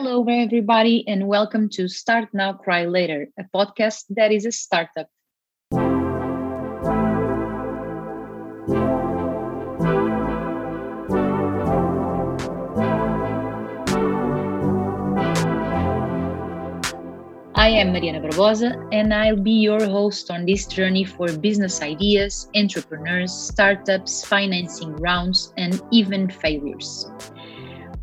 Hello, everybody, and welcome to Start Now, Cry Later, a podcast that is a startup. I am Mariana Barbosa, and I'll be your host on this journey for business ideas, entrepreneurs, startups, financing rounds, and even failures.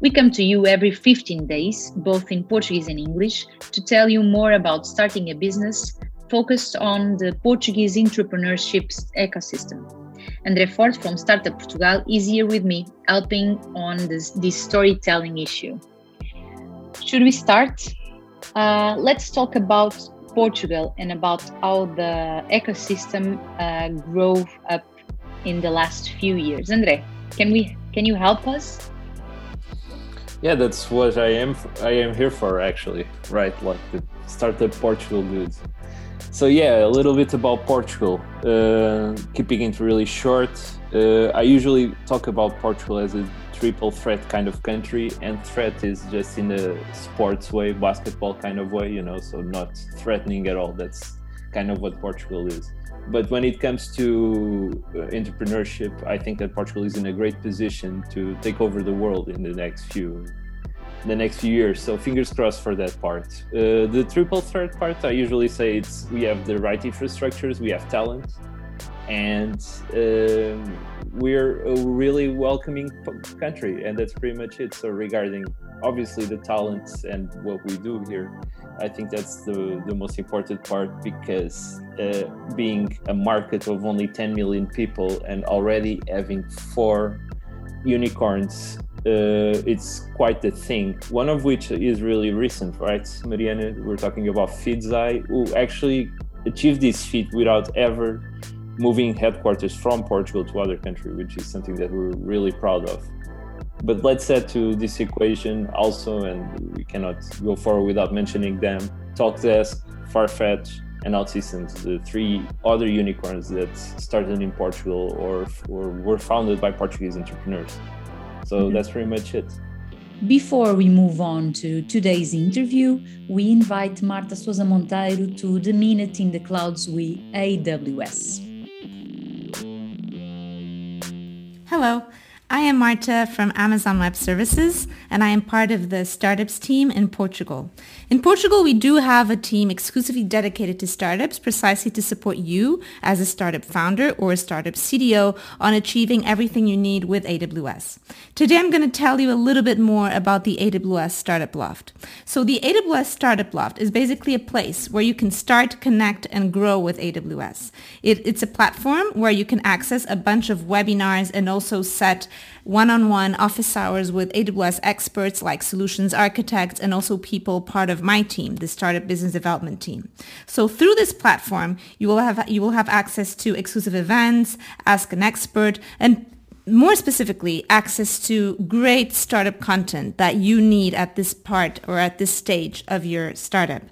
We come to you every 15 days, both in Portuguese and English, to tell you more about starting a business focused on the Portuguese entrepreneurship ecosystem. André Forte from Startup Portugal is here with me, helping on this, this storytelling issue. Should we start? Uh, let's talk about Portugal and about how the ecosystem uh, grew up in the last few years. André, can we can you help us? Yeah, that's what I am. I am here for actually, right? Like the startup Portugal dudes. So yeah, a little bit about Portugal. Uh, keeping it really short, uh, I usually talk about Portugal as a triple threat kind of country, and threat is just in a sports way, basketball kind of way, you know, so not threatening at all. That's kind of what Portugal is. But when it comes to uh, entrepreneurship, I think that Portugal is in a great position to take over the world in the next few the next few years. So fingers crossed for that part. Uh, the triple threat part, I usually say it's we have the right infrastructures, we have talent, and um, we're a really welcoming country and that's pretty much it so regarding obviously the talents and what we do here i think that's the, the most important part because uh, being a market of only 10 million people and already having four unicorns uh, it's quite a thing one of which is really recent right mariana we're talking about feedzai who actually achieved this feat without ever moving headquarters from Portugal to other country, which is something that we're really proud of. But let's add to this equation also, and we cannot go forward without mentioning them, TalkDesk, Farfetch, and OutSystems, the three other unicorns that started in Portugal or, or were founded by Portuguese entrepreneurs. So mm-hmm. that's pretty much it. Before we move on to today's interview, we invite Marta Souza Monteiro to the Minute in the Clouds with AWS. Hello, I am Marta from Amazon Web Services, and I am part of the startups team in Portugal. In Portugal, we do have a team exclusively dedicated to startups precisely to support you as a startup founder or a startup CDO on achieving everything you need with AWS. Today, I'm going to tell you a little bit more about the AWS Startup Loft. So the AWS Startup Loft is basically a place where you can start, connect, and grow with AWS. It, it's a platform where you can access a bunch of webinars and also set one-on-one office hours with AWS experts like solutions architects and also people part of my team, the startup business development team. So through this platform, you will have you will have access to exclusive events, ask an expert, and more specifically, access to great startup content that you need at this part or at this stage of your startup.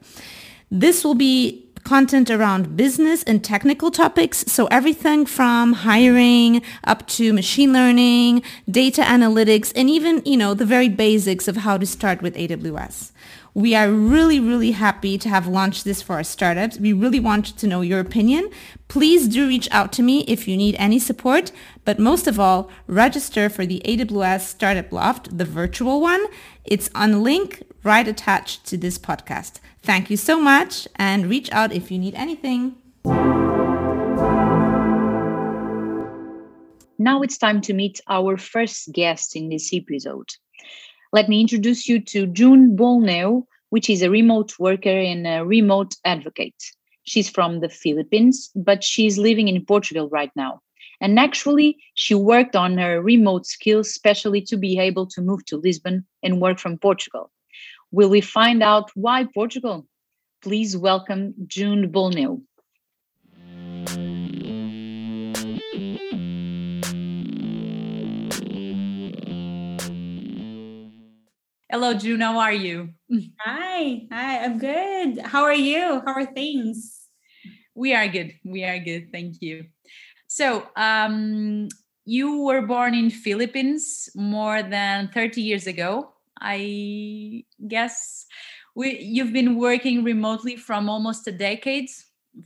This will be content around business and technical topics. So everything from hiring up to machine learning, data analytics, and even, you know, the very basics of how to start with AWS. We are really, really happy to have launched this for our startups. We really want to know your opinion. Please do reach out to me if you need any support. But most of all, register for the AWS Startup Loft, the virtual one. It's on link right attached to this podcast. Thank you so much and reach out if you need anything. Now it's time to meet our first guest in this episode. Let me introduce you to June Bolneu, which is a remote worker and a remote advocate. She's from the Philippines, but she's living in Portugal right now. And actually, she worked on her remote skills, especially to be able to move to Lisbon and work from Portugal. Will we find out why Portugal? Please welcome June Bolneu. Hello, June. How are you? Hi. Hi. I'm good. How are you? How are things? We are good. We are good. Thank you. So, um, you were born in Philippines more than 30 years ago I guess we you've been working remotely from almost a decade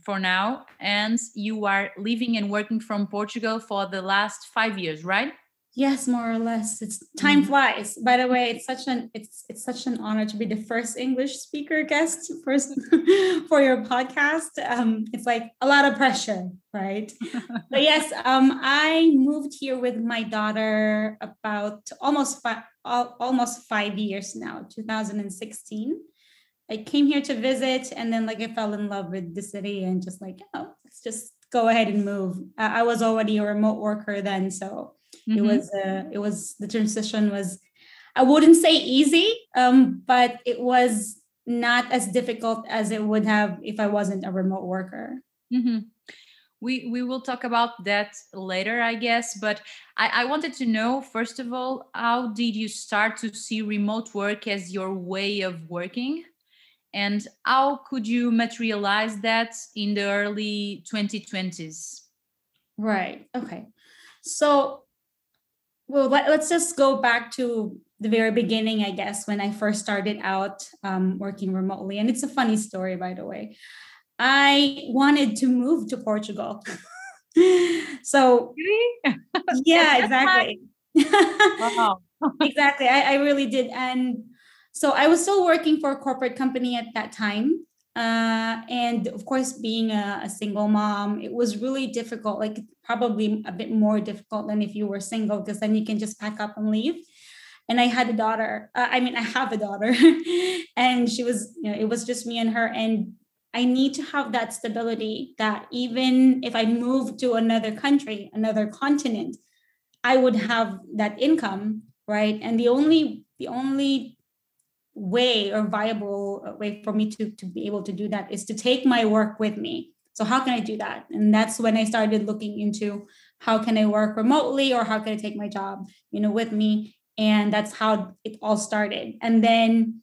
for now, and you are living and working from Portugal for the last five years, right? Yes, more or less. It's time mm-hmm. flies. By the way, it's such an it's it's such an honor to be the first English speaker guest first for your podcast. Um, it's like a lot of pressure, right? but yes, um, I moved here with my daughter about almost five almost five years now, 2016. I came here to visit, and then like I fell in love with the city, and just like oh, let's just go ahead and move. I was already a remote worker then, so Mm-hmm. It was uh, it was the transition was I wouldn't say easy, um, but it was not as difficult as it would have if I wasn't a remote worker. Mm-hmm. We we will talk about that later, I guess. But I, I wanted to know first of all, how did you start to see remote work as your way of working? And how could you materialize that in the early 2020s? Right. Okay. So well let, us just go back to the very beginning i guess when i first started out um, working remotely. And it's a funny story by the way. I wanted to move to portugal. So yeah exactly. Wow. exactly. I, I really did. And so i was still working for a corporate company at that time uh, and of course, being a, a, single mom, it was really difficult, like probably a bit more difficult than if you were single, because then you can just pack up and leave. And I had a daughter. Uh, I mean, I have a daughter, and she was, you know, it was just me and her. And I need to have that stability that even if I move to another country, another continent, I would have that income, right? And the only the only way or viable way for me to, to be able to do that is to take my work with me. So how can I do that? And that's when I started looking into how can I work remotely or how can I take my job, you know, with me. And that's how it all started. And then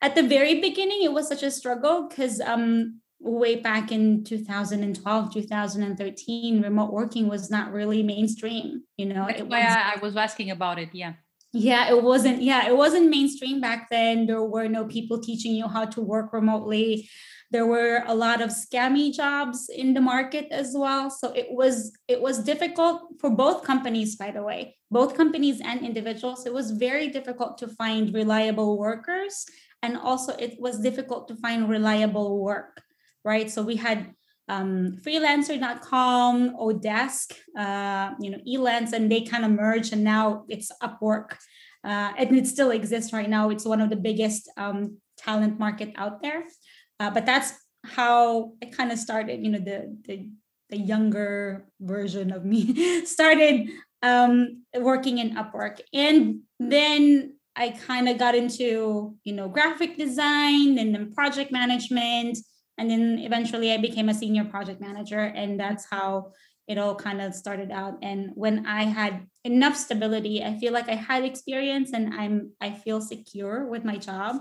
at the very beginning, it was such a struggle because um way back in 2012 2013 remote working was not really mainstream you know that's why was, I was asking about it yeah yeah it wasn't yeah it wasn't mainstream back then. There were no people teaching you how to work remotely. There were a lot of scammy jobs in the market as well. So it was it was difficult for both companies by the way both companies and individuals. It was very difficult to find reliable workers. And also it was difficult to find reliable work right? So we had um, freelancer.com, Odesk, uh, you know, Elance, and they kind of merged, and now it's Upwork, uh, and it still exists right now. It's one of the biggest um, talent market out there, uh, but that's how it kind of started. You know, the the the younger version of me started um, working in Upwork, and then I kind of got into you know graphic design and then project management and then eventually i became a senior project manager and that's how it all kind of started out. And when i had enough stability i feel like i had experience and i'm i feel secure with my job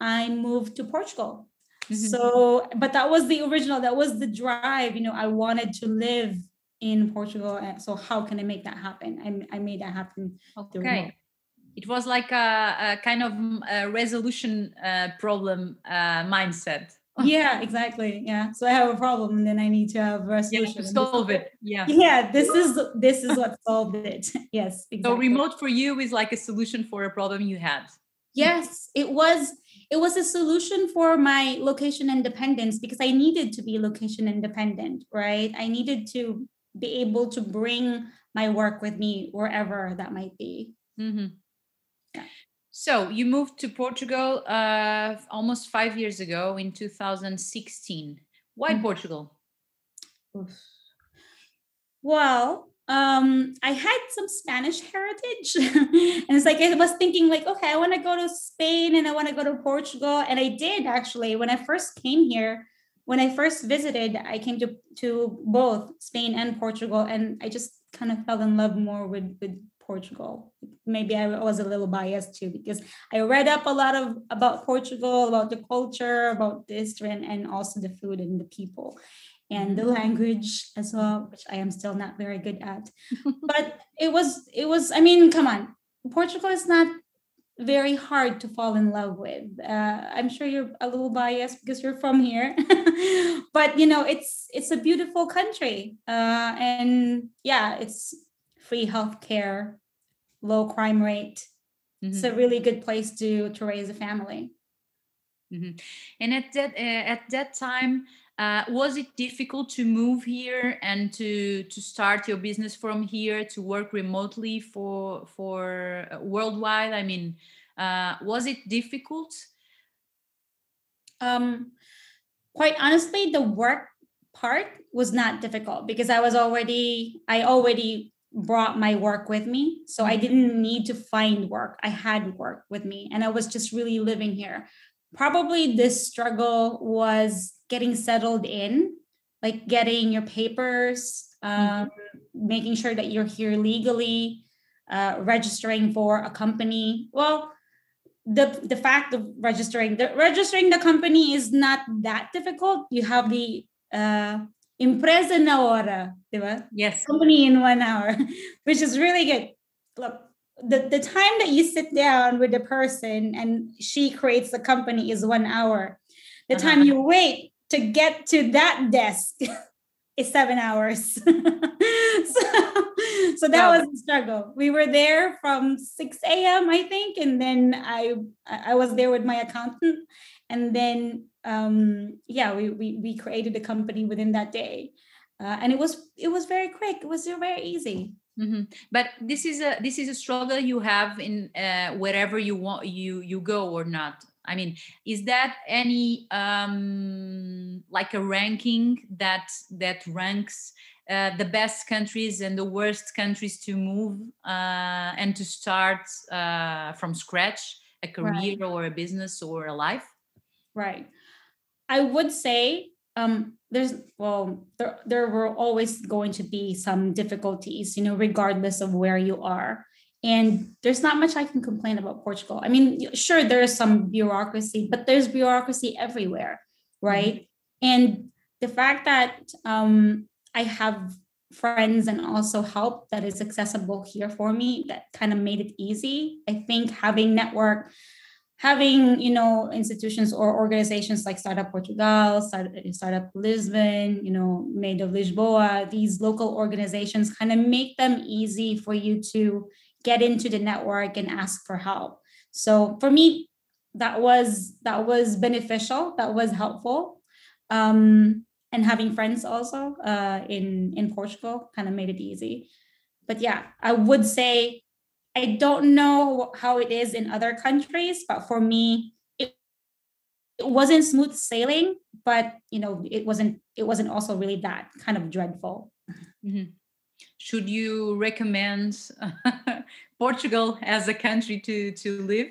i moved to portugal. Mm-hmm. so but that was the original that was the drive you know i wanted to live in portugal so how can i make that happen? I, I made that happen okay. it was like a, a kind of mm, a resolution uh, problem uh, mindset yeah exactly yeah. So i have a problem and then i need to have a resolution yeah, solve it yeah. Yeah this is this is what solved it. Yes exactly. so remote for you is like a solution for a problem you had. Yes it was it was a solution for my location independence because i needed to be location independent right? I needed to be able to bring my work with me wherever that might be. Mm-hmm. So you moved to Portugal uh, almost five years ago in 2016. Why mm-hmm. Portugal? Well, um, I had some Spanish heritage, and it's like I was thinking, like, okay, I want to go to Spain and I want to go to Portugal, and I did actually when I first came here. When I first visited, I came to to both Spain and Portugal, and I just kind of fell in love more with with Portugal. Maybe I was a little biased too because I read up a lot of about Portugal, about the culture, about the history, and, and also the food and the people and the mm-hmm. language as well, which I am still not very good at. but it was it was I mean, come on. Portugal is not very hard to fall in love with. Uh, I'm sure you're a little biased because you're from here, but you know it's it's a beautiful country, uh, and yeah, it's free healthcare, low crime rate. Mm-hmm. It's a mm-hmm. really good place to to raise a family. Mm-hmm. And at that uh, at that time, uh, was it difficult to move here and to to start your business from here to work remotely for for uh, worldwide? I mean, uh, was it difficult? Um, quite honestly, the work part was not difficult because I was already I already brought my work with me, so I mm-hmm. didn't need to find work. I had work with me, and I was just really living here. Probably this struggle was getting settled in, like getting your papers, mm-hmm. um, mm-hmm. making sure that you're here legally, uh, registering for a company. Well, the the fact of registering the registering the company is not that difficult. You have the uh, Empresa na hora, diba? Yes. Company in one hour, which is really good. Look, the, the time that you sit down with the person and she creates the company is one hour. The uh-huh. time you wait to get to that desk is seven hours. so, so that was a struggle. We were there from 6 a.m. I think, and then I I was there with my accountant, and then um, yeah, we, we we created a company within that day, uh, and it was it was very quick. It was very easy. Mm-hmm. But this is a this is a struggle you have in uh, wherever you want you you go or not. I mean, is that any um, like a ranking that that ranks uh, the best countries and the worst countries to move uh, and to start uh, from scratch a career right. or a business or a life? Right. I would say um, there's well there there were always going to be some difficulties, you know, regardless of where you are and there's not much I can complain about Portugal. I mean, sure, there is some bureaucracy, but there's bureaucracy everywhere, right? Mm-hmm. And the fact that um, I have friends and also help that is accessible here for me that kind of made it easy. I think having network, having you know institutions or organizations like Startup Portugal, Startup Lisbon, you know, Made of Lisboa, these local organizations kind of make them easy for you to get into the network and ask for help. So for me that was that was beneficial that was helpful. Um, and having friends also uh, in in portugal kind of made it easy. But yeah i would say i don't know how it is in other countries but for me it, it wasn't smooth sailing but you know it wasn't it wasn't also really that kind of dreadful mm-hmm should you recommend Portugal as a country to to live?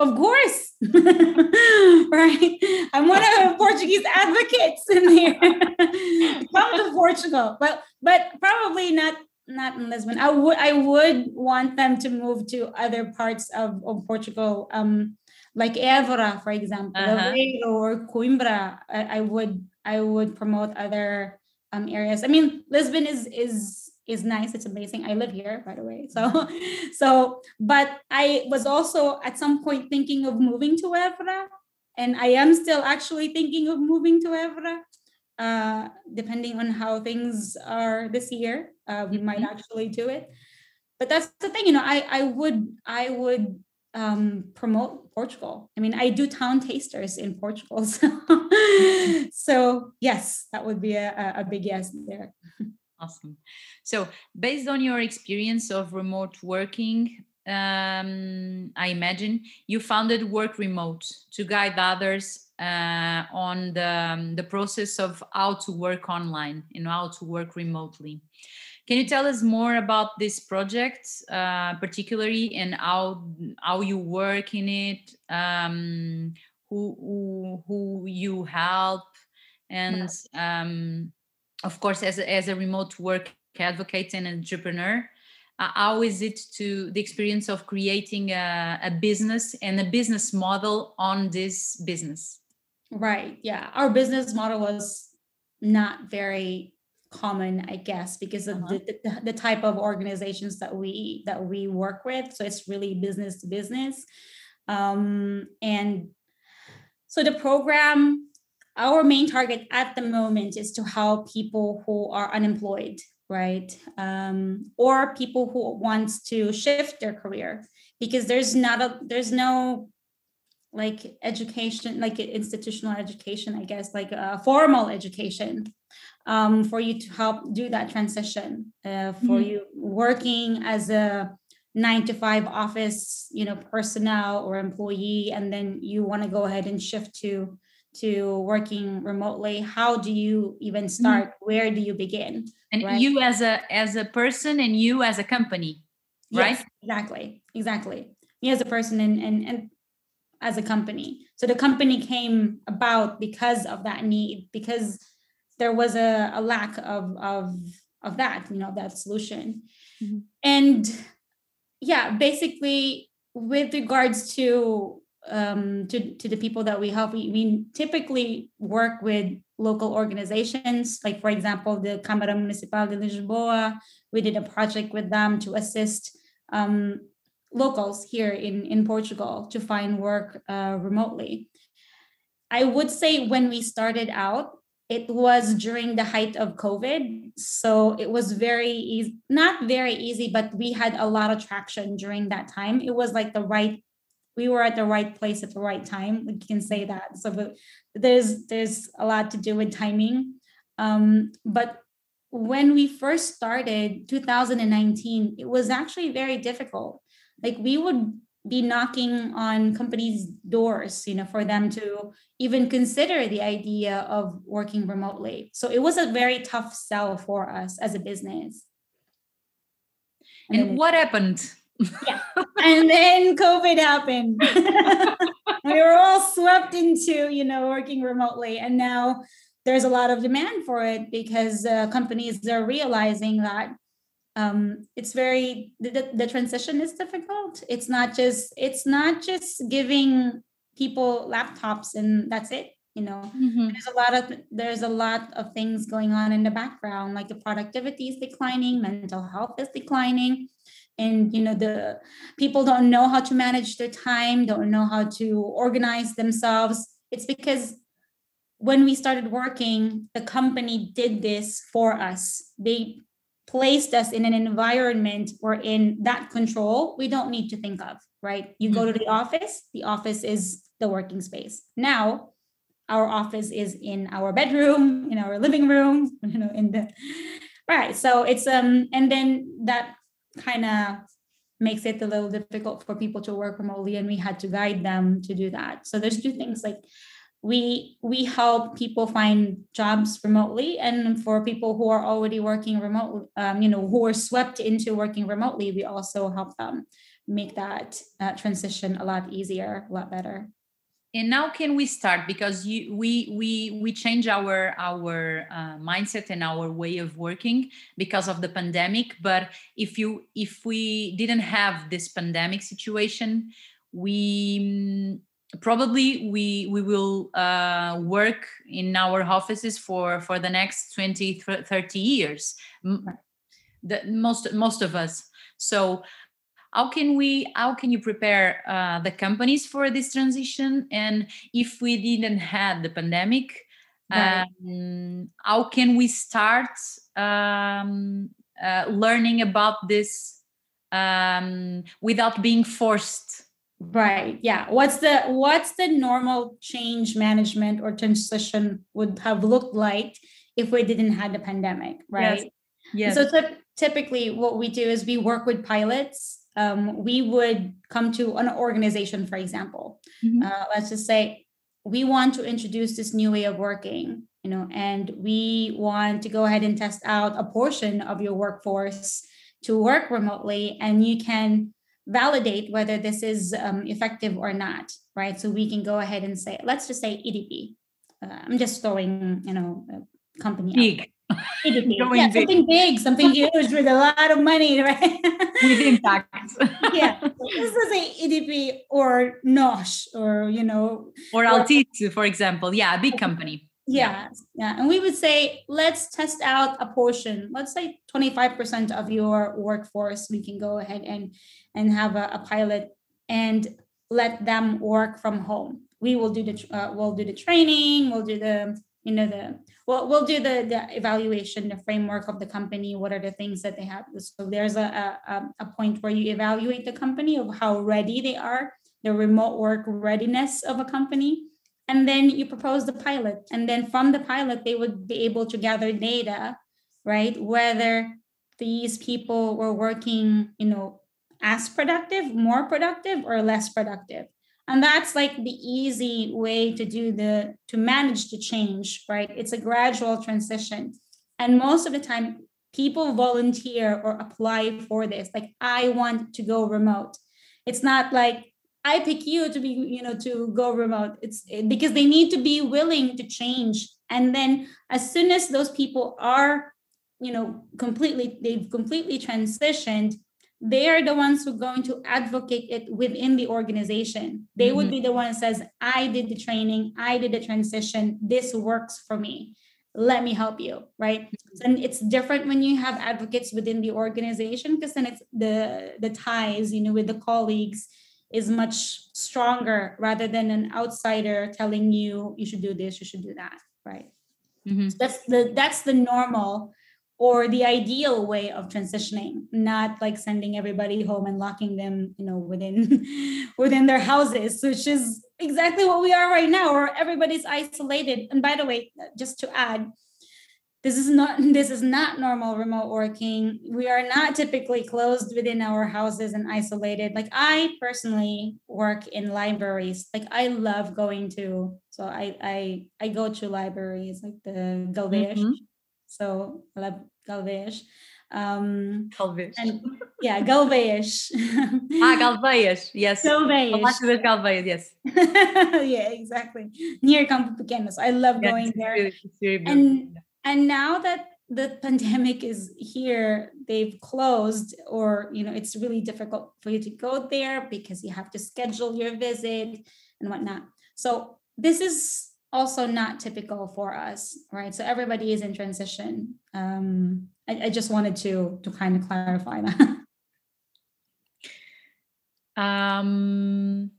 Of course, right? I'm one of the Portuguese advocates in here. Come to Portugal, but but probably not not in Lisbon. I would I would want them to move to other parts of, of Portugal, um, like Évora, for example, uh-huh. or Coimbra. I, I would I would promote other um, areas. I mean, Lisbon is is is nice it's amazing i live here by the way so so but i was also at some point thinking of moving to Évora and i am still actually thinking of moving to Évora uh, depending on how things are this year uh, we mm-hmm. might actually do it but that's the thing you know i i would i would um, promote Portugal. I mean, I do town tasters in Portugal. So, mm-hmm. so yes, that would be a, a big yes there. Awesome. So, based on your experience of remote working, um, I imagine you founded Work Remote to guide others uh, on the, um, the process of how to work online and how to work remotely. Can you tell us more about this project, uh, particularly, and how how you work in it, um, who, who who you help, and um, of course, as a, as a remote work advocate and entrepreneur, uh, how is it to the experience of creating a, a business and a business model on this business? Right. Yeah. Our business model was not very common i guess because of uh-huh. the, the, the, type of organizations that we that we work with so it's really business to business Um, and so the program, our main target at the moment is to help people who are unemployed, right? Um, or people who wants to shift their career because there's not a there's no like education like institutional education i guess like a formal education um, for you to help do that transition uh, for mm-hmm. you working as a nine to five office you know personnel or employee and then you want to go ahead and shift to to working remotely how do you even mm-hmm. start mm-hmm. where do you begin and right? you as a as a person and you as a company right yes, exactly exactly me as a person and and, and as a company. So the company came about because of that need, because there was a, a lack of, of, of that, you know, that solution. Mm-hmm. And yeah, basically with regards to um, to, to the people that we help, we, we typically work with local organizations. Like for example, the Câmara Municipal de Lisboa, we did a project with them to assist um, locals here in, in Portugal to find work uh, remotely. I would say when we started out, it was during the height of COVID. So it was very easy, not very easy, but we had a lot of traction during that time. It was like the right, we were at the right place at the right time. We can say that. So there's there's a lot to do with timing. Um, but when we first started 2019, it was actually very difficult like we would be knocking on companies doors you know for them to even consider the idea of working remotely. So it was a very tough sell for us as a business. And, and what happened? Yeah. And then covid happened. We were all swept into you know working remotely and now there's a lot of demand for it because uh, companies are realizing that um, it's very the, the transition is difficult. It's not just it's not just giving people laptops and that's it you know? Mm-hmm. there's a lot of there's a lot of things going on in the background like the productivity is declining mental health is declining and you know the people don't know how to manage their time don't know how to organize themselves. It's because when we started working the company did this for us. They placed us in an environment or in that control we don't need to think of right? You go to the mm-hmm. office the office is the working space. Now our office is in our bedroom in our living room you know in the right so it's um and then that kind of makes it a little difficult for people to work remotely and we had to guide them to do that. So there's two things like we we help people find jobs remotely and for people who are already working remote um, you know who are swept into working remotely we also help them make that uh, transition a lot easier a lot better. And now can we start? Because you we we we change our our uh, mindset and our way of working because of the pandemic. But if you if we didn't have this pandemic situation we probably we we will uh, work in our offices for for the next 20 30 years. The most most of us. So how can we how can you prepare uh, the companies for this transition? And if we didn't have the pandemic right. um, how can we start um, uh, learning about this um, without being forced Right. Yeah. What's the what's the normal change management or transition would have looked like if we didn't have the pandemic, right? Yes. yes. So t- typically, what we do is we work with pilots. Um, we would come to an organization, for example. Mm-hmm. Uh, let's just say we want to introduce this new way of working, you know, and we want to go ahead and test out a portion of your workforce to work remotely, and you can validate whether this is um, effective or not, right? So we can go ahead and say, let's just say EDP. Uh, I'm just throwing, you know, a company big. EDP. yeah, big. something big, something huge with a lot of money, right? with impact. yeah, this is a EDP or NOS or you know, or Altice, for example. Yeah, a big company yeah yeah and we would say let's test out a portion let's say 25% of your workforce we can go ahead and and have a, a pilot and let them work from home. We will do the uh, we'll do the training, we'll do the you know the well we'll do the the evaluation, the framework of the company. What are the things that they have? So there's a a, a point where you evaluate the company of how ready they are, the remote work readiness of a company, and then you propose the pilot, and then from the pilot they would be able to gather data, right? Whether these people were working, you know, as productive, more productive, or less productive. And that's like the easy way to do the to manage the change, right? It's a gradual transition. And most of the time, people volunteer or apply for this. Like, I want to go remote. It's not like I pick you to be, you know, to go remote. It's because they need to be willing to change. And then as soon as those people are, you know, completely, they've completely transitioned, they are the ones who are going to advocate it within the organization. They mm-hmm. would be the one that says, I did the training, I did the transition, this works for me. Let me help you, right? Mm-hmm. And it's different when you have advocates within the organization because then it's the the ties, you know, with the colleagues is much stronger rather than an outsider telling you you should do this, you should do that, right? Mm-hmm. So that's the that's the normal or the ideal way of transitioning not like sending everybody home and locking them you know within within their houses which is exactly what we are right now or everybody's isolated and by the way just to add this is not this is not normal remote working we are not typically closed within our houses and isolated like i personally work in libraries like i love going to so i i i go to libraries like the galvez mm-hmm. So Galvez. Um, Galvez. And, yeah, Galvez. ah, Galvez, yes. Galvez. Galvez, yes. yeah, exactly. Near Campo Pequeno. So I love yeah, going there. Really, really and and now that the pandemic is here, they've closed, or you know, it's really difficult for you to go there because you have to schedule your visit and whatnot. So this is also not typical for us, right? So everybody is in transition. Um, I, I just wanted to to kind of clarify that. um,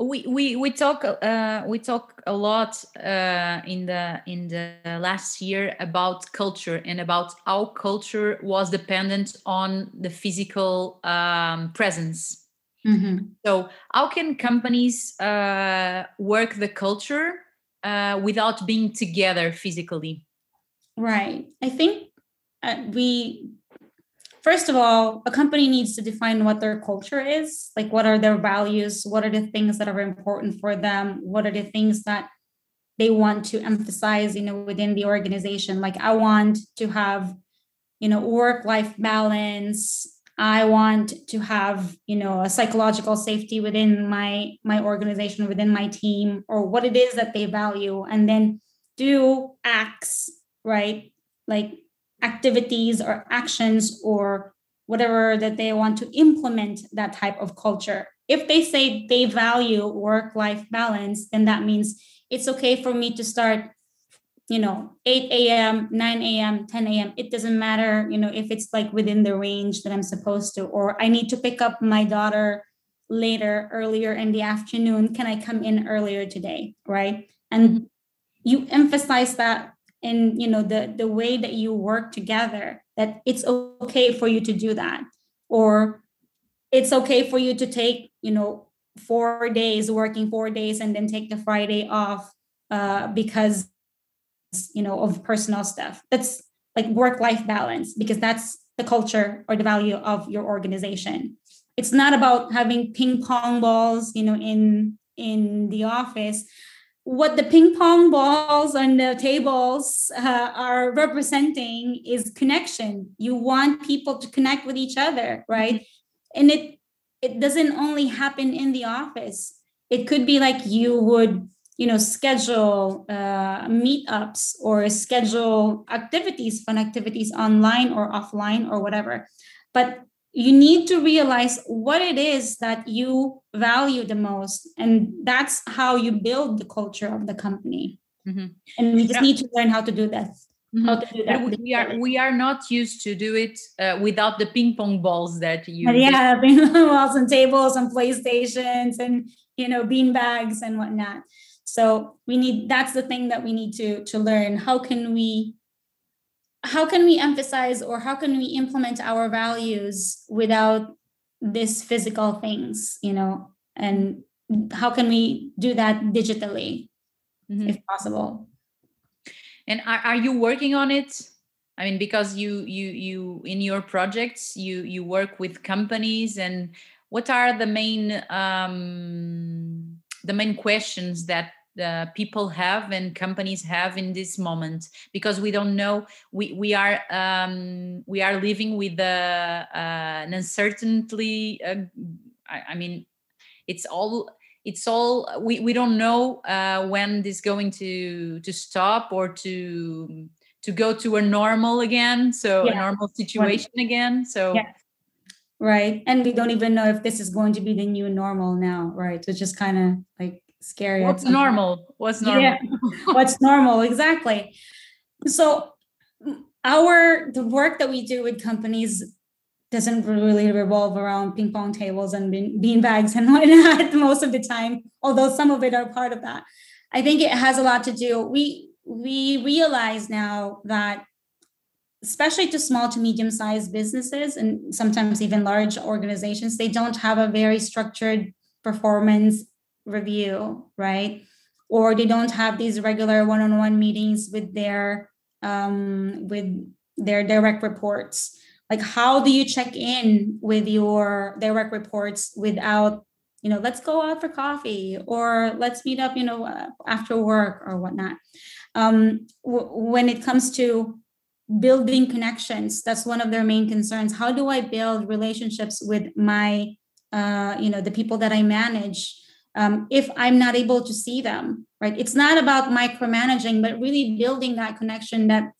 we we we talk uh, we talk a lot uh, in the in the last year about culture and about how culture was dependent on the physical um, presence. Mm-hmm. So, how can companies uh, work the culture uh, without being together physically? Right. I think uh, we, first of all, a company needs to define what their culture is. Like, what are their values? What are the things that are important for them? What are the things that they want to emphasize, you know, within the organization? Like, I want to have, you know, work life balance I want to have, you know, a psychological safety within my my organization, within my team, or what it is that they value, and then do acts, right? Like activities or actions or whatever that they want to implement that type of culture. If they say they value work life balance, then that means it's okay for me to start you know 8 a.m 9 a.m 10 a.m it doesn't matter you know if it's like within the range that i'm supposed to or i need to pick up my daughter later earlier in the afternoon. Can i come in earlier today right? And mm-hmm. you emphasize that in you know the the way that you work together that it's okay for you to do that. Or it's okay for you to take you know four days working four days and then take the friday off uh, because you know of personal stuff. That's like work life balance because that's the culture or the value of your organization. It's not about having ping pong balls you know in in the office what the ping pong balls on the tables uh, are representing is connection. You want people to connect with each other right? And it it doesn't only happen in the office. It could be like you would you know schedule uh, meetups or schedule activities fun activities online or offline or whatever. But you need to realize what it is that you value the most and that's how you build the culture of the company mm-hmm. and we just yeah. need to learn how to do that mm-hmm. how to do that. We, we are we are not used to do it uh, without the ping pong balls that you. yeah, ping pong balls and tables and PlayStations and you know bean bags and whatnot. So we need that's the thing that we need to to learn. How can we how can we emphasize or how can we implement our values without these physical things, you know, and how can we do that digitally mm-hmm. if possible? And are, are you working on it? I mean, because you you you in your projects you you work with companies and what are the main um, the main questions that uh, people have and companies have in this moment because we don't know we we are um, we are living with uh, an uncertainty uh, I, I, mean it's all it's all we, we don't know uh, when this going to to stop or to to go to a normal again so yeah. a normal situation when, again so yeah. right and we don't even know if this is going to be the new normal now right so it's just kind of like scary. What's normal? What's normal? Yeah. What's normal? Exactly. So our the work that we do with companies doesn't really revolve around ping pong tables and bean, bean bags and whatnot most of the time, although some of it are part of that. I think it has a lot to do. We we realize now that especially to small to medium sized businesses and sometimes even large organizations, they don't have a very structured performance review, right? Or they don't have these regular one-on-one meetings with their um, with their direct reports. Like, how do you check in with your direct reports without, you know, let's go out for coffee or let's meet up, you know, uh, after work or whatnot. Um, w- when it comes to building connections, that's one of their main concerns. How do I build relationships with my, uh, you know, the people that I manage? Um, if I'm not able to see them, right? It's not about micromanaging, but really building that connection that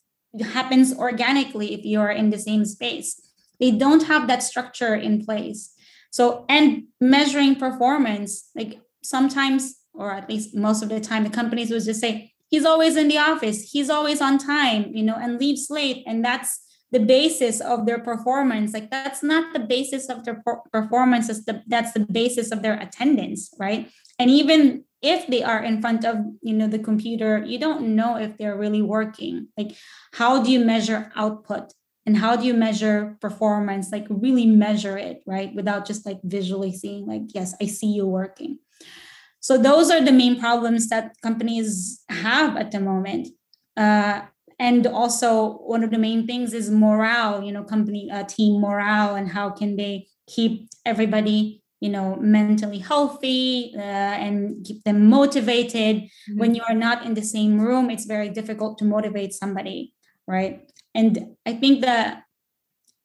happens organically if you're in the same space. They don't have that structure in place. So, and measuring performance, like sometimes, or at least most of the time, the companies would just say, he's always in the office, he's always on time, you know, and leaves late. And that's the basis of their performance. Like that's not the basis of their performance that's the, basis of their attendance right? And even if they are in front of you know the computer you don't know if they're really working. Like how do you measure output? And how do you measure performance? Like really measure it right? Without just like visually seeing like yes i see you working. So those are the main problems that companies have at the moment. Uh, and also one of the main things is morale you know company uh, team morale and how can they keep everybody you know mentally healthy uh, and keep them motivated mm-hmm. when you are not in the same room it's very difficult to motivate somebody right and i think that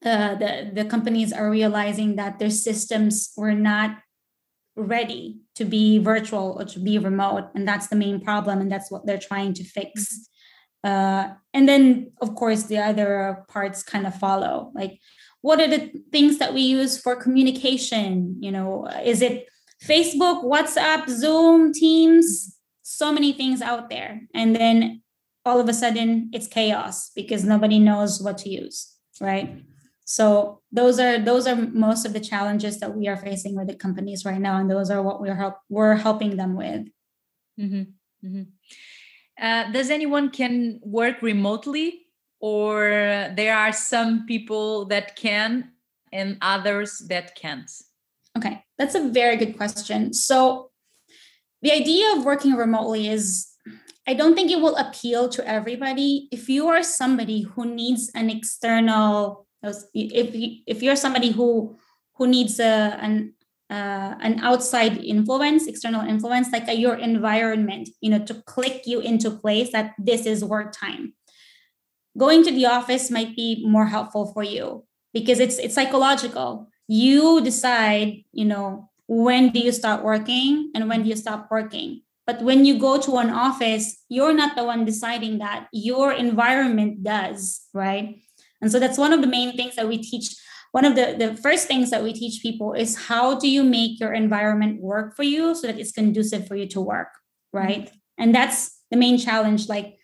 uh, the the companies are realizing that their systems were not ready to be virtual or to be remote and that's the main problem and that's what they're trying to fix mm-hmm. Uh, and then, of course, the other parts kind of follow. Like, what are the things that we use for communication? You know, is it Facebook, WhatsApp, Zoom, Teams? So many things out there. And then all of a sudden, it's chaos because nobody knows what to use, right? So those are those are most of the challenges that we are facing with the companies right now, and those are what we're help we're helping them with. Mm-hmm. Mm-hmm. Uh, does anyone can work remotely or there are some people that can and others that can't? Okay that's a very good question. So the idea of working remotely is i don't think it will appeal to everybody. If you are somebody who needs an external if you, if you're somebody who who needs a, an uh, an outside influence, external influence, like a, your environment, you know, to click you into place that this is work time. Going to the office might be more helpful for you because it's it's psychological. You decide, you know, when do you start working and when do you stop working. But when you go to an office, you're not the one deciding that. Your environment does, right? And so that's one of the main things that we teach one of the, the first things that we teach people is how do you make your environment work for you so that it's conducive for you to work right? Mm-hmm. and that's the main challenge like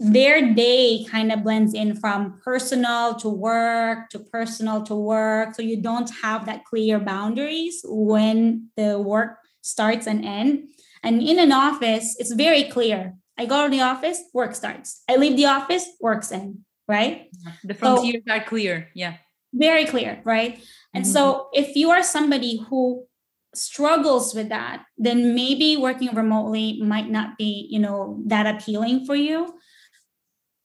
their day kind of blends in from personal to work to personal to work. So you don't have that clear boundaries when the work starts and end. And in an office it's very clear. I go to the office work starts. I leave the office works end right? The frontiers so, are clear yeah very clear right? And mm-hmm. so if you are somebody who struggles with that then maybe working remotely might not be you know that appealing for you.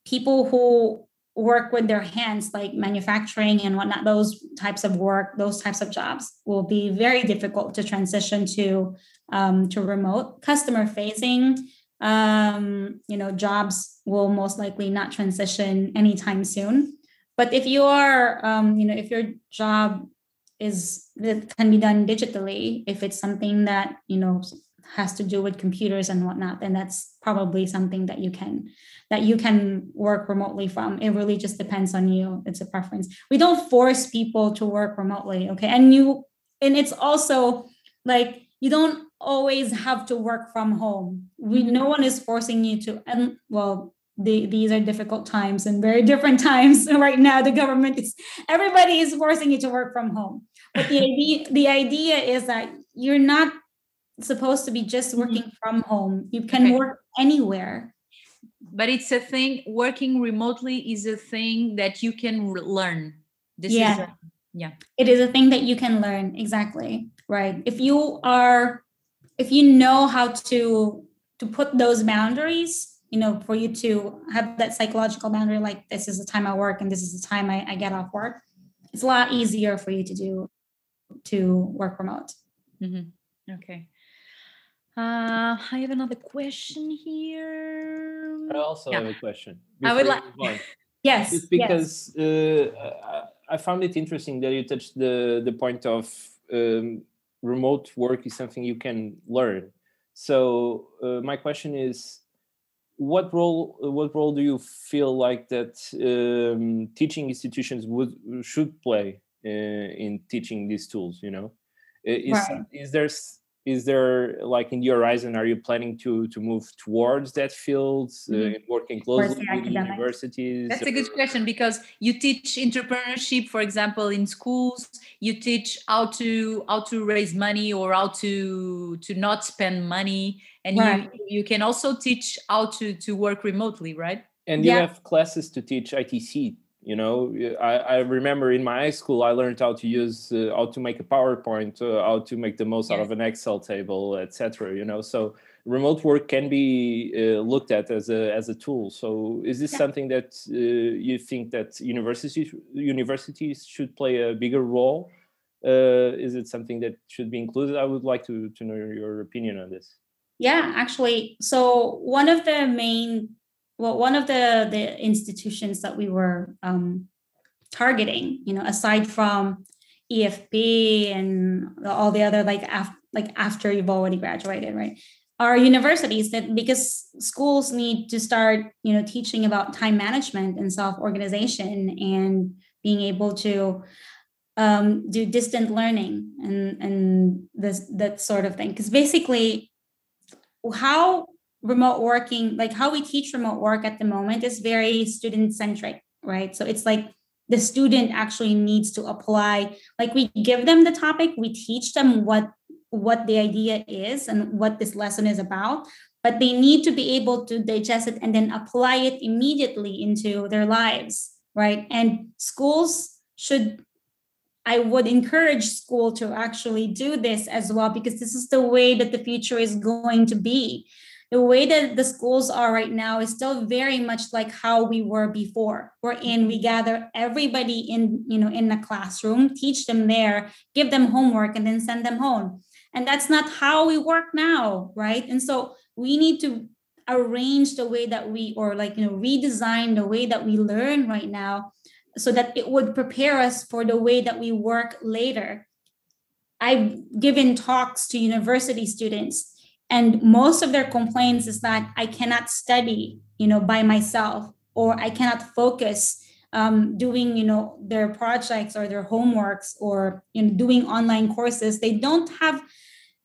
People who work with their hands like manufacturing and whatnot those types of work those types of jobs will be very difficult to transition to um, to remote. Customer facing um, you know jobs will most likely not transition anytime soon but if you are um, you know if your job is that can be done digitally if it's something that you know has to do with computers and whatnot then that's probably something that you can that you can work remotely from. It really just depends on you. It's a preference. We don't force people to work remotely okay? And you and it's also like you don't always have to work from home. We no one is forcing you to and well the, these are difficult times and very different times right now the government is everybody is forcing you to work from home but the idea the idea is that you're not supposed to be just mm-hmm. working mm-hmm. from home you can okay. work anywhere but it's a thing working remotely is a thing that you can learn this yeah. A, yeah it is a thing that you can learn exactly right if you are if you know how to to put those boundaries you know, for you to have that psychological boundary, like this is the time I work and this is the time I, I get off work, it's a lot easier for you to do to work remote. Mm-hmm. Okay. Uh, I have another question here. I also yeah. have a question. I would like. yes. It's because yes. Uh, I found it interesting that you touched the the point of um, remote work is something you can learn. So uh, my question is, what role what role do you feel like that um, teaching institutions would should play uh, in teaching these tools you know is right. is there is there like in your horizon are you planning to to move towards that field uh, mm-hmm. working closely with universities that's a good question because you teach entrepreneurship for example in schools. You teach how to how to raise money or how to to not spend money. And right. you you can also teach how to to work remotely right? And you have classes to teach itc you know I, I remember in my high school i learned how to use uh, how to make a powerpoint uh, how to make the most out of an excel table etc you know? So remote work can be uh, looked at as a as a tool. So is this yeah. something that uh, you think that universities universities should play a bigger role? Uh, is it something that should be included? I would like to to know your opinion on this. Yeah actually so one of the main well, one of the the institutions that we were um, targeting, you know, aside from EFP and all the other like af- like after you've already graduated, right? Are universities that because schools need to start, you know, teaching about time management and self organization and being able to um, do distant learning and and this that sort of thing. Because basically, how remote working, like how we teach remote work at the moment is very student centric, right? So it's like the student actually needs to apply, like we give them the topic, we teach them what what the idea is and what this lesson is about but they need to be able to digest it and then apply it immediately into their lives right and schools should i would encourage school to actually do this as well because this is the way that the future is going to be the way that the schools are right now is still very much like how we were before. We're in we mm-hmm. gather everybody in you know in the classroom teach them there give them homework and then send them home. And that's not how we work now right? And so we need to arrange the way that we or like you know redesign the way that we learn right now so that it would prepare us for the way that we work later. I've given talks to university students and most of their complaints is that i cannot study you know by myself or i cannot focus um, doing you know their projects or their homeworks or you know doing online courses. They don't have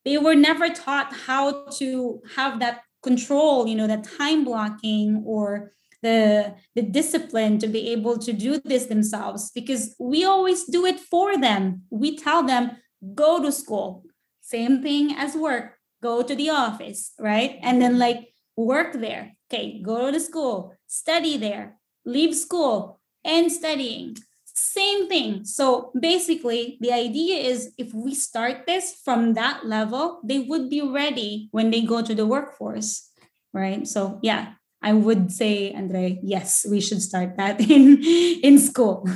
they were never taught how to have that control you know that time blocking or the the discipline to be able to do this themselves because we always do it for them. We tell them go to school. Same thing as work go to the office right? And then like work there. Okay go to school study there leave school and studying. Same thing. So basically the idea is if we start this from that level they would be ready when they go to the workforce right? So yeah i would say andre yes we should start that in in school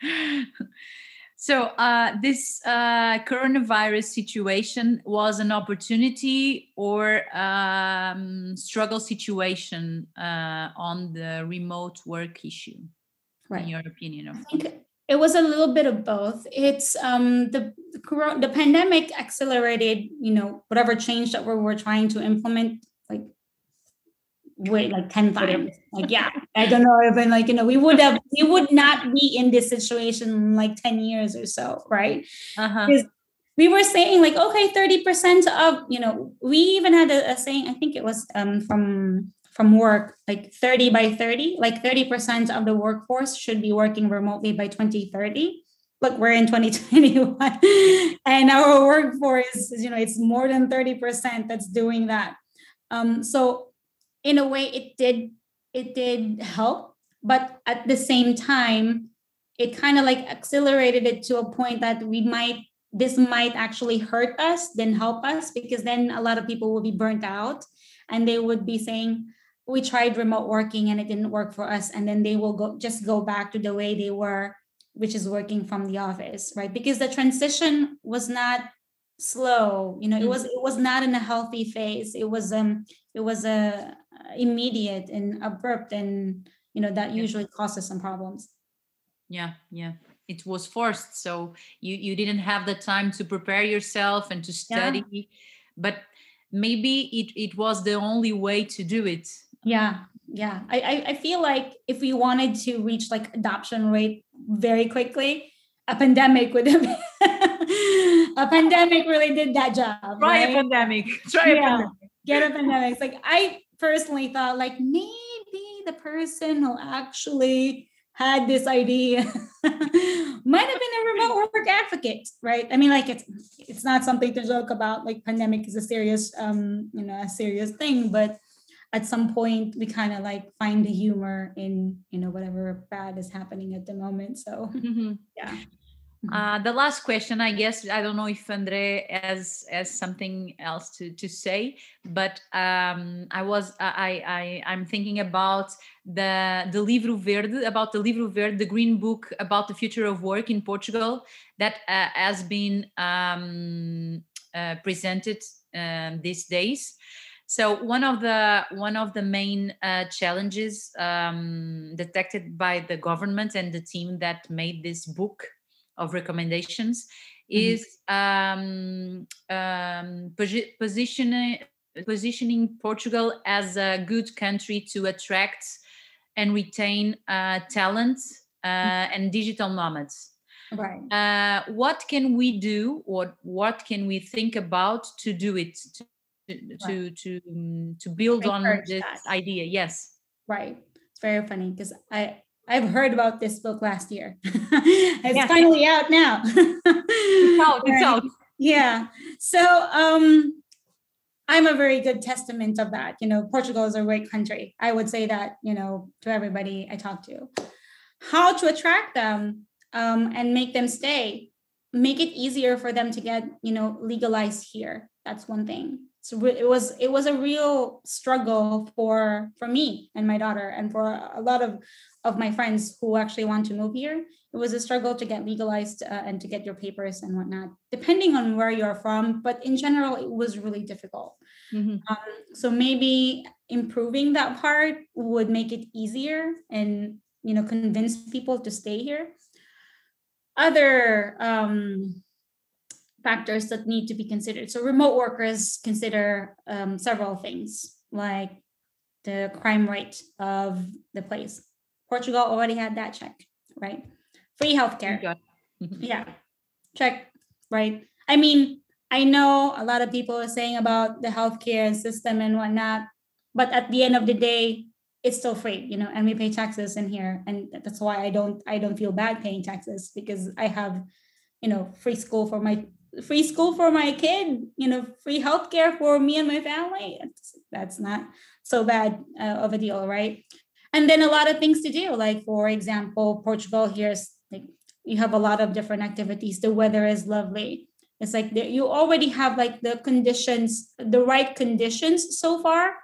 so uh, this uh, coronavirus situation was an opportunity or um, struggle situation uh, on the remote work issue right. in your opinion? Of I think it was a little bit of both. It's um, the the, the pandemic accelerated, you know, whatever change that we were trying to implement, wait like 10 times. Like yeah i don't know even like you know we would have we would not be in this situation like 10 years or so right? Uh-huh. we were saying like okay 30% of you know we even had a, a saying i think it was um, from from work like 30 by 30 like 30% of the workforce should be working remotely by 2030 look we're in 2021 and our workforce is you know it's more than 30% that's doing that. Um, so in a way it did it did help but at the same time it kind of like accelerated it to a point that we might this might actually hurt us than help us because then a lot of people will be burnt out and they would be saying we tried remote working and it didn't work for us and then they will go just go back to the way they were which is working from the office right? Because the transition was not slow you know it was it was not in a healthy phase. It was um it was a immediate and abrupt and you know that usually causes some problems. Yeah yeah. It was forced so you you didn't have the time to prepare yourself and to study yeah. but maybe it it was the only way to do it. Yeah um, yeah. I, I feel like if we wanted to reach like adoption rate very quickly a pandemic would have a pandemic really did that job try right? a pandemic try yeah. a pandemic. Get a pandemic. It's like i personally thought like maybe the person who actually had this idea might have been a remote work advocate right i mean like it's it's not something to joke about like pandemic is a serious um you know a serious thing but at some point we kind of like find the humor in you know whatever bad is happening at the moment so mm-hmm. yeah Mm-hmm. Uh, the last question, I guess, I don't know if Andre has has something else to, to say, but um, I was I, I I'm thinking about the the Livro Verde, about the Livro Verde, the green book about the future of work in Portugal that uh, has been um, uh, presented um, these days. So one of the one of the main uh, challenges um, detected by the government and the team that made this book of recommendations mm-hmm. is um, um, positioning positioning Portugal as a good country to attract and retain uh, talent uh, mm-hmm. and digital nomads. Right. Uh, what can we do, or what can we think about to do it to to right. to, um, to build on this that. idea? Yes. Right. It's very funny because I I've heard about this book last year. it's yeah. finally out now. it's out. It's out. Yeah. So um, I'm a very good testament of that. You know, Portugal is a great country. I would say that, you know, to everybody I talk to. How to attract them um, and make them stay, make it easier for them to get, you know, legalized here. That's one thing so it was it was a real struggle for for me and my daughter and for a lot of of my friends who actually want to move here it was a struggle to get legalized uh, and to get your papers and whatnot depending on where you're from but in general it was really difficult mm-hmm. um, so maybe improving that part would make it easier and you know convince people to stay here other um, factors that need to be considered. So remote workers consider um, several things like the crime rate of the place. Portugal already had that check, right? Free healthcare. Mm-hmm. yeah, check, right? I mean, I know a lot of people are saying about the healthcare system and whatnot, but at the end of the day, it's still free, you know, and we pay taxes in here. And that's why I don't I don't feel bad paying taxes because I have, you know, free school for my free school for my kid, you know, free healthcare for me and my family. That's not so bad uh, of a deal, right? And then a lot of things to do, like for example, Portugal here's like you have a lot of different activities. The weather is lovely. It's like the, you already have like the conditions, the right conditions so far,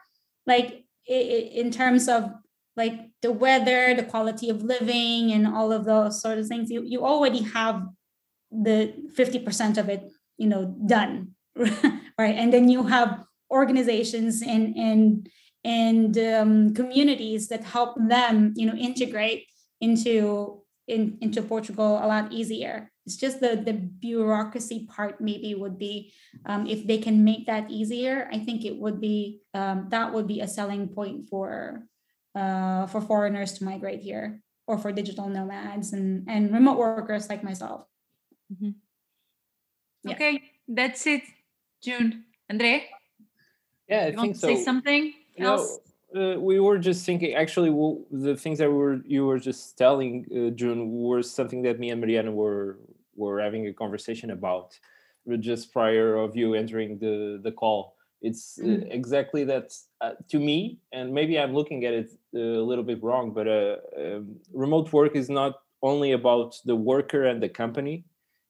like in terms of like the weather, the quality of living, and all of those sort of things. You you already have the 50% of it you know done right and then you have organizations and and and um, communities that help them you know integrate into in, into portugal a lot easier it's just the the bureaucracy part maybe would be um, if they can make that easier i think it would be um, that would be a selling point for uh, for foreigners to migrate here or for digital nomads and and remote workers like myself Mm-hmm. Yeah. Okay, that's it, June. Andre? Yeah, I you think so. Say something else? uh, we were just thinking. Actually, the things that were you were just telling uh, June were something that me and Mariana were were having a conversation about just prior of you entering the the call. It's uh, mm. exactly that uh, to me, and maybe I'm looking at it uh, a little bit wrong, but uh, um, remote work is not only about the worker and the company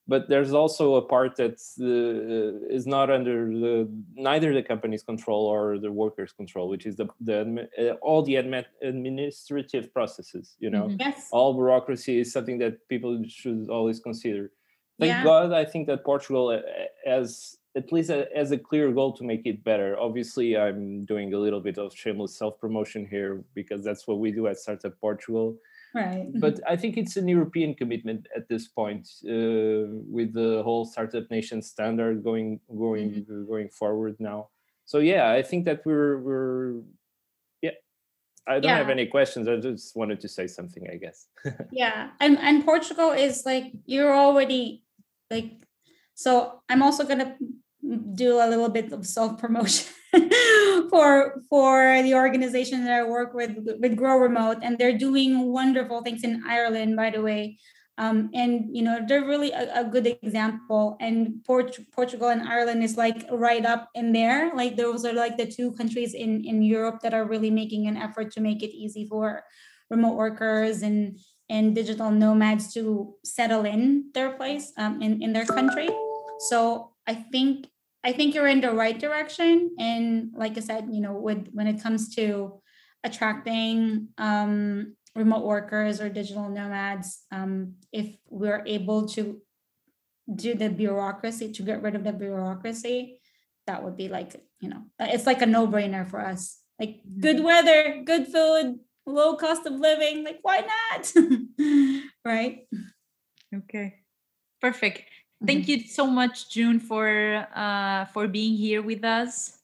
but there's also a part that uh, is not under the neither the company's control or the workers control which is the, the uh, all the admi- administrative processes you know mm-hmm. yes. all bureaucracy is something that people should always consider thank yeah. god i think that portugal has at least a, as a clear goal to make it better obviously i'm doing a little bit of shameless self-promotion here because that's what we do at startup portugal Right. But I think it's an European commitment at this point, uh, with the whole startup nation standard going going mm-hmm. going forward now. So yeah, I think that we're we're yeah. I don't yeah. have any questions. I just wanted to say something, I guess. yeah, and and Portugal is like you're already like. So I'm also gonna do a little bit of self promotion. for for the organization that I work with with Grow Remote, and they're doing wonderful things in Ireland, by the way. Um, and you know they're really a, a good example. And Port- Portugal and Ireland is like right up in there. Like those are like the two countries in in Europe that are really making an effort to make it easy for remote workers and and digital nomads to settle in their place um, in in their country. So I think I think you're in the right direction. And like I said, you know, with when it comes to attracting um, remote workers or digital nomads, um, if we're able to do the bureaucracy to get rid of the bureaucracy, that would be like, you know, it's like a no-brainer for us. Like good mm-hmm. weather, good food, low cost of living. Like, why not? right? Okay. Perfect. Thank mm-hmm. you so much, June, for uh, for being here with us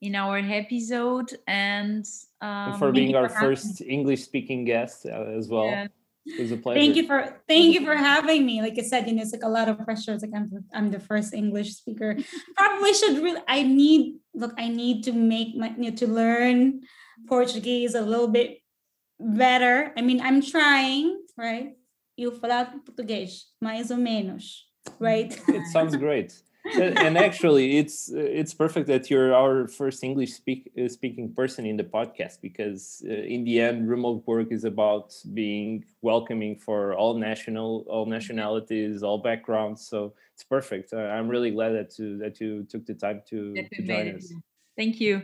in our episode and, um, and for being our for first English-speaking guest uh, as well. Yeah. It was a pleasure. Thank you for thank you for having me. Like I said, you know, it's like a lot of pressure. It's like I'm I'm the first English speaker. Probably should really. I need look. I need to make my you know, to learn Portuguese a little bit better. I mean, I'm trying, right? Eu falar português, mais ou menos right? it sounds great. and actually, it's it's perfect that you're our first English speak, uh, speaking person in the podcast because uh, in the end, remote work is about being welcoming for all national, all nationalities, all backgrounds. So it's perfect. Uh, I'm really glad that to, that you took the time to, to join us. Thank you.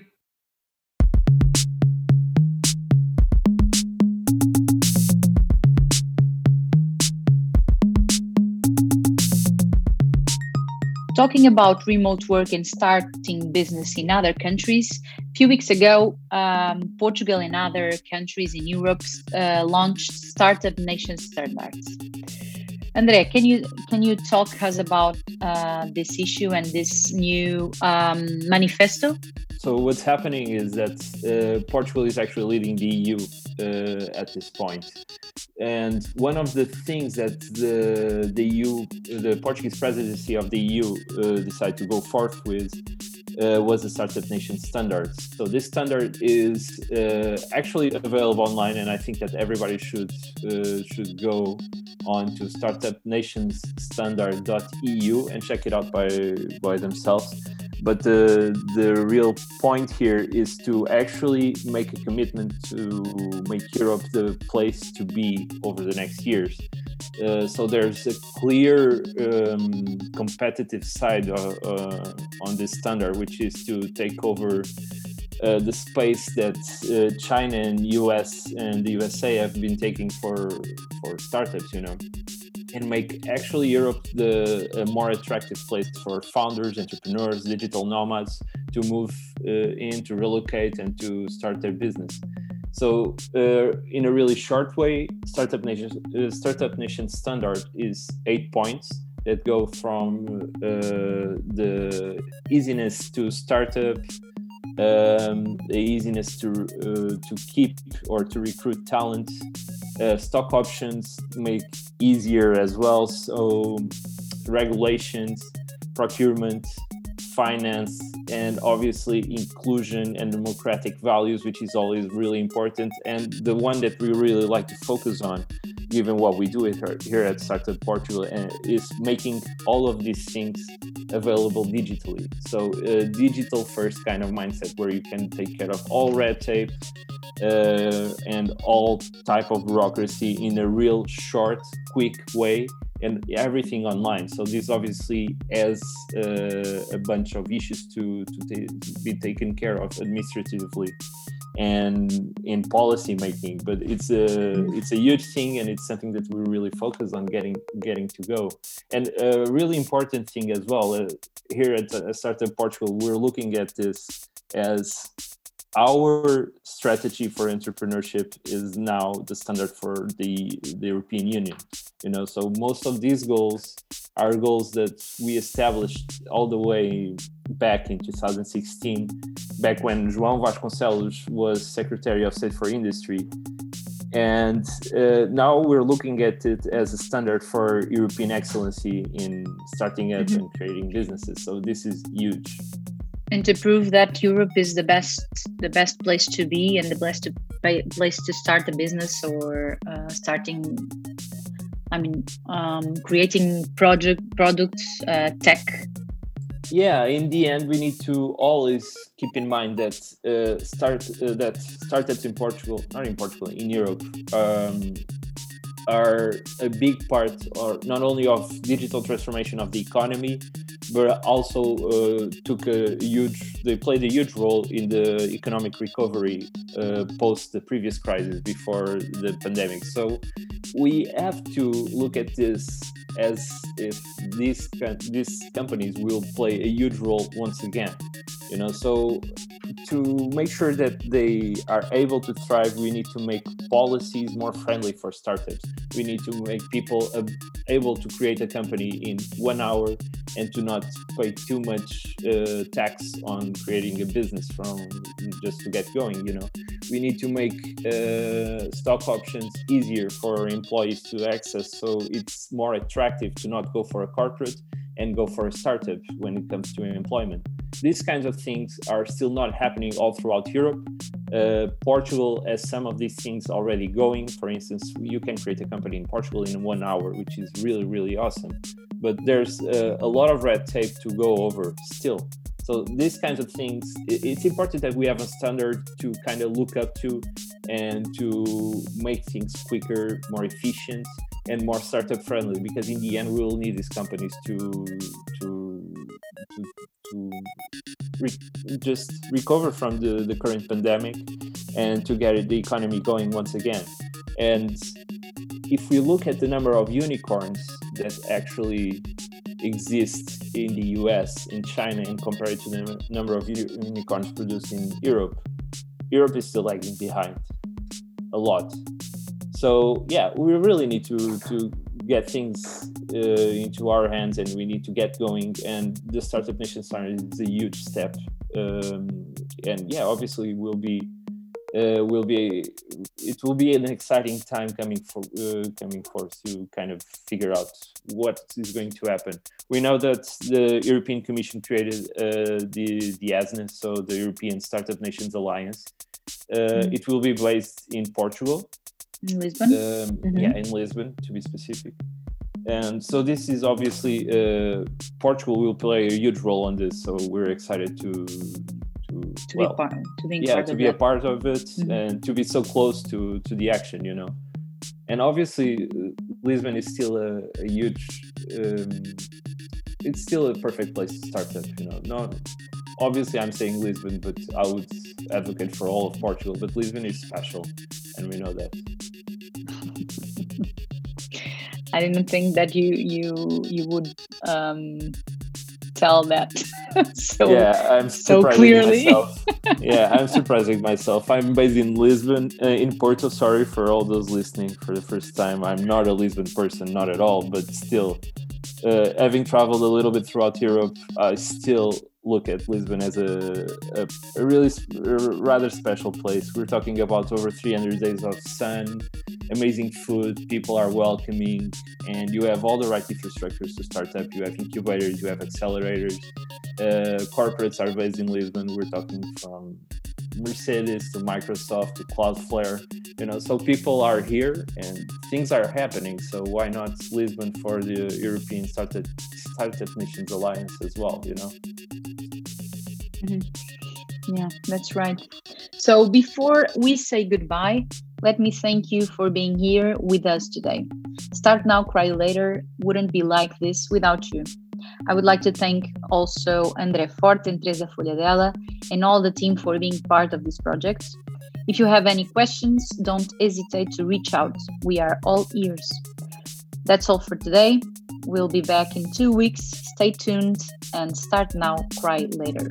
Talking about remote work and starting business in other countries. A few weeks ago, um, Portugal and other countries in Europe uh, launched Startup Nation Standards. Andrea, can you can you talk us about uh, this issue and this new um, manifesto? So what's happening is that uh, Portugal is actually leading the EU at this point, and one of the things that the the EU, the Portuguese presidency of the EU, uh, decided to go forth with uh, was the Startup Nation standards. So this standard is uh, actually available online, and I think that everybody should uh, should go on to startupnationsstandard.eu and check it out by by themselves. But the the real point here is to actually make a commitment to make Europe the place to be over the next years. Uh, so there's a clear um, competitive side uh, uh, on this standard, which is to take over uh, the space that uh, China and US and the USA have been taking for for startups, you know, and make actually Europe the a more attractive place for founders, entrepreneurs, digital nomads to move in, to relocate, and to start their business. So, uh, in a really short way, Startup Nation uh, Startup Nation standard is eight points that go from uh, the easiness to startup, um, the easiness to uh, to keep or to recruit talent, uh, stock options make easier as well. So, regulations, procurement, finance and obviously inclusion and democratic values which is always really important and the one that we really like to focus on given what we do here at startup portugal uh, is making all of these things available digitally so a digital first kind of mindset where you can take care of all red tape uh, and all type of bureaucracy in a real short quick way and everything online. So this obviously has uh, a bunch of issues to, to, to, be taken care of administratively and in policy making. But it's a it's a huge thing, and it's something that we really focus on getting getting to go. And a really important thing as well uh, here at uh, Startup Portugal, we're looking at this as our strategy for entrepreneurship is now the standard for the, the European Union. You know, so most of these goals are goals that we established all the way back in 2016, back when João Vasconcelos was Secretary of State for Industry. And uh, now we're looking at it as a standard for European excellency in starting up mm-hmm. and creating businesses. So this is huge and to prove that Europe is the best the best place to be and the best place to start a business or uh, starting I mean um, creating project products uh, tech. Yeah in the end we need to always keep in mind that uh, start uh, that startups in Portugal not in Portugal in Europe um, are a big part or not only of digital transformation of the economy but also uh, took a huge they played a huge role in the economic recovery uh, post the previous crisis before the pandemic. So we have to look at this as if these these companies will play a huge role once again you know so to make sure that they are able to thrive we need to make policies more friendly for startups. We need to make people able to create a company in one hour and to not pay too much uh, tax on creating a business from just to get going you know. We need to make uh, stock options easier for employees to access so it's more attractive to not go for a corporate and go for a startup when it comes to employment these kinds of things are still not happening all throughout europe uh, portugal has some of these things already going for instance you can create a company in portugal in one hour which is really really awesome but there's uh, a lot of red tape to go over still. So these kinds of things, it's important that we have a standard to kind of look up to and to make things quicker, more efficient, and more startup friendly. Because in the end, we will need these companies to to to, to re- just recover from the, the current pandemic and to get the economy going once again. And if we look at the number of unicorns that actually exist in the US, in China, and compare it to the number of unicorns produced in Europe, Europe is still lagging behind a lot. So yeah, we really need to to get things uh, into our hands, and we need to get going. And the Startup Nation Summit is a huge step. Um, and yeah, obviously we'll be uh, will be it will be an exciting time coming for uh, coming forth to kind of figure out what is going to happen. We know that the European Commission created uh, the the ESNA, so the European Startup Nations Alliance. Mm. It will be based in Portugal, in Lisbon. Um, mm-hmm. Yeah, in Lisbon to be specific. And so this is obviously uh, Portugal will play a huge role on this. So we're excited to to, to well, be part to be yeah to be that. a part of it mm-hmm. and to be so close to to the action you know and obviously lisbon is still a, a huge um, it's still a perfect place to start up you know not obviously i'm saying lisbon but i would advocate for all of portugal but lisbon is special and we know that i didn't think that you you you would um tell that. So yeah i'm so clearly. yeah i'm surprising myself. I'm based in lisbon uh, in porto sorry for all those listening for the first time. I'm not a lisbon person not at all but still uh, having traveled a little bit throughout europe i still look at Lisbon as a, a, a really a rather special place. We're talking about over 300 days of sun, amazing food, people are welcoming, and you have all the right infrastructures to start up. You have incubators, you have accelerators. Uh, corporates are based in Lisbon. We're talking from Mercedes to Microsoft to Cloudflare. You know, so people are here and things are happening. So why not Lisbon for the European Startup Startup Nations Alliance as well? You know. Mm-hmm. Yeah, that's right. So before we say goodbye, let me thank you for being here with us today. Start Now, Cry Later wouldn't be like this without you. I would like to thank also André Forte and Teresa Folhadela and all the team for being part of this project. If you have any questions, don't hesitate to reach out. We are all ears. That's all for today. We'll be back in two weeks. Stay tuned and start now, cry later.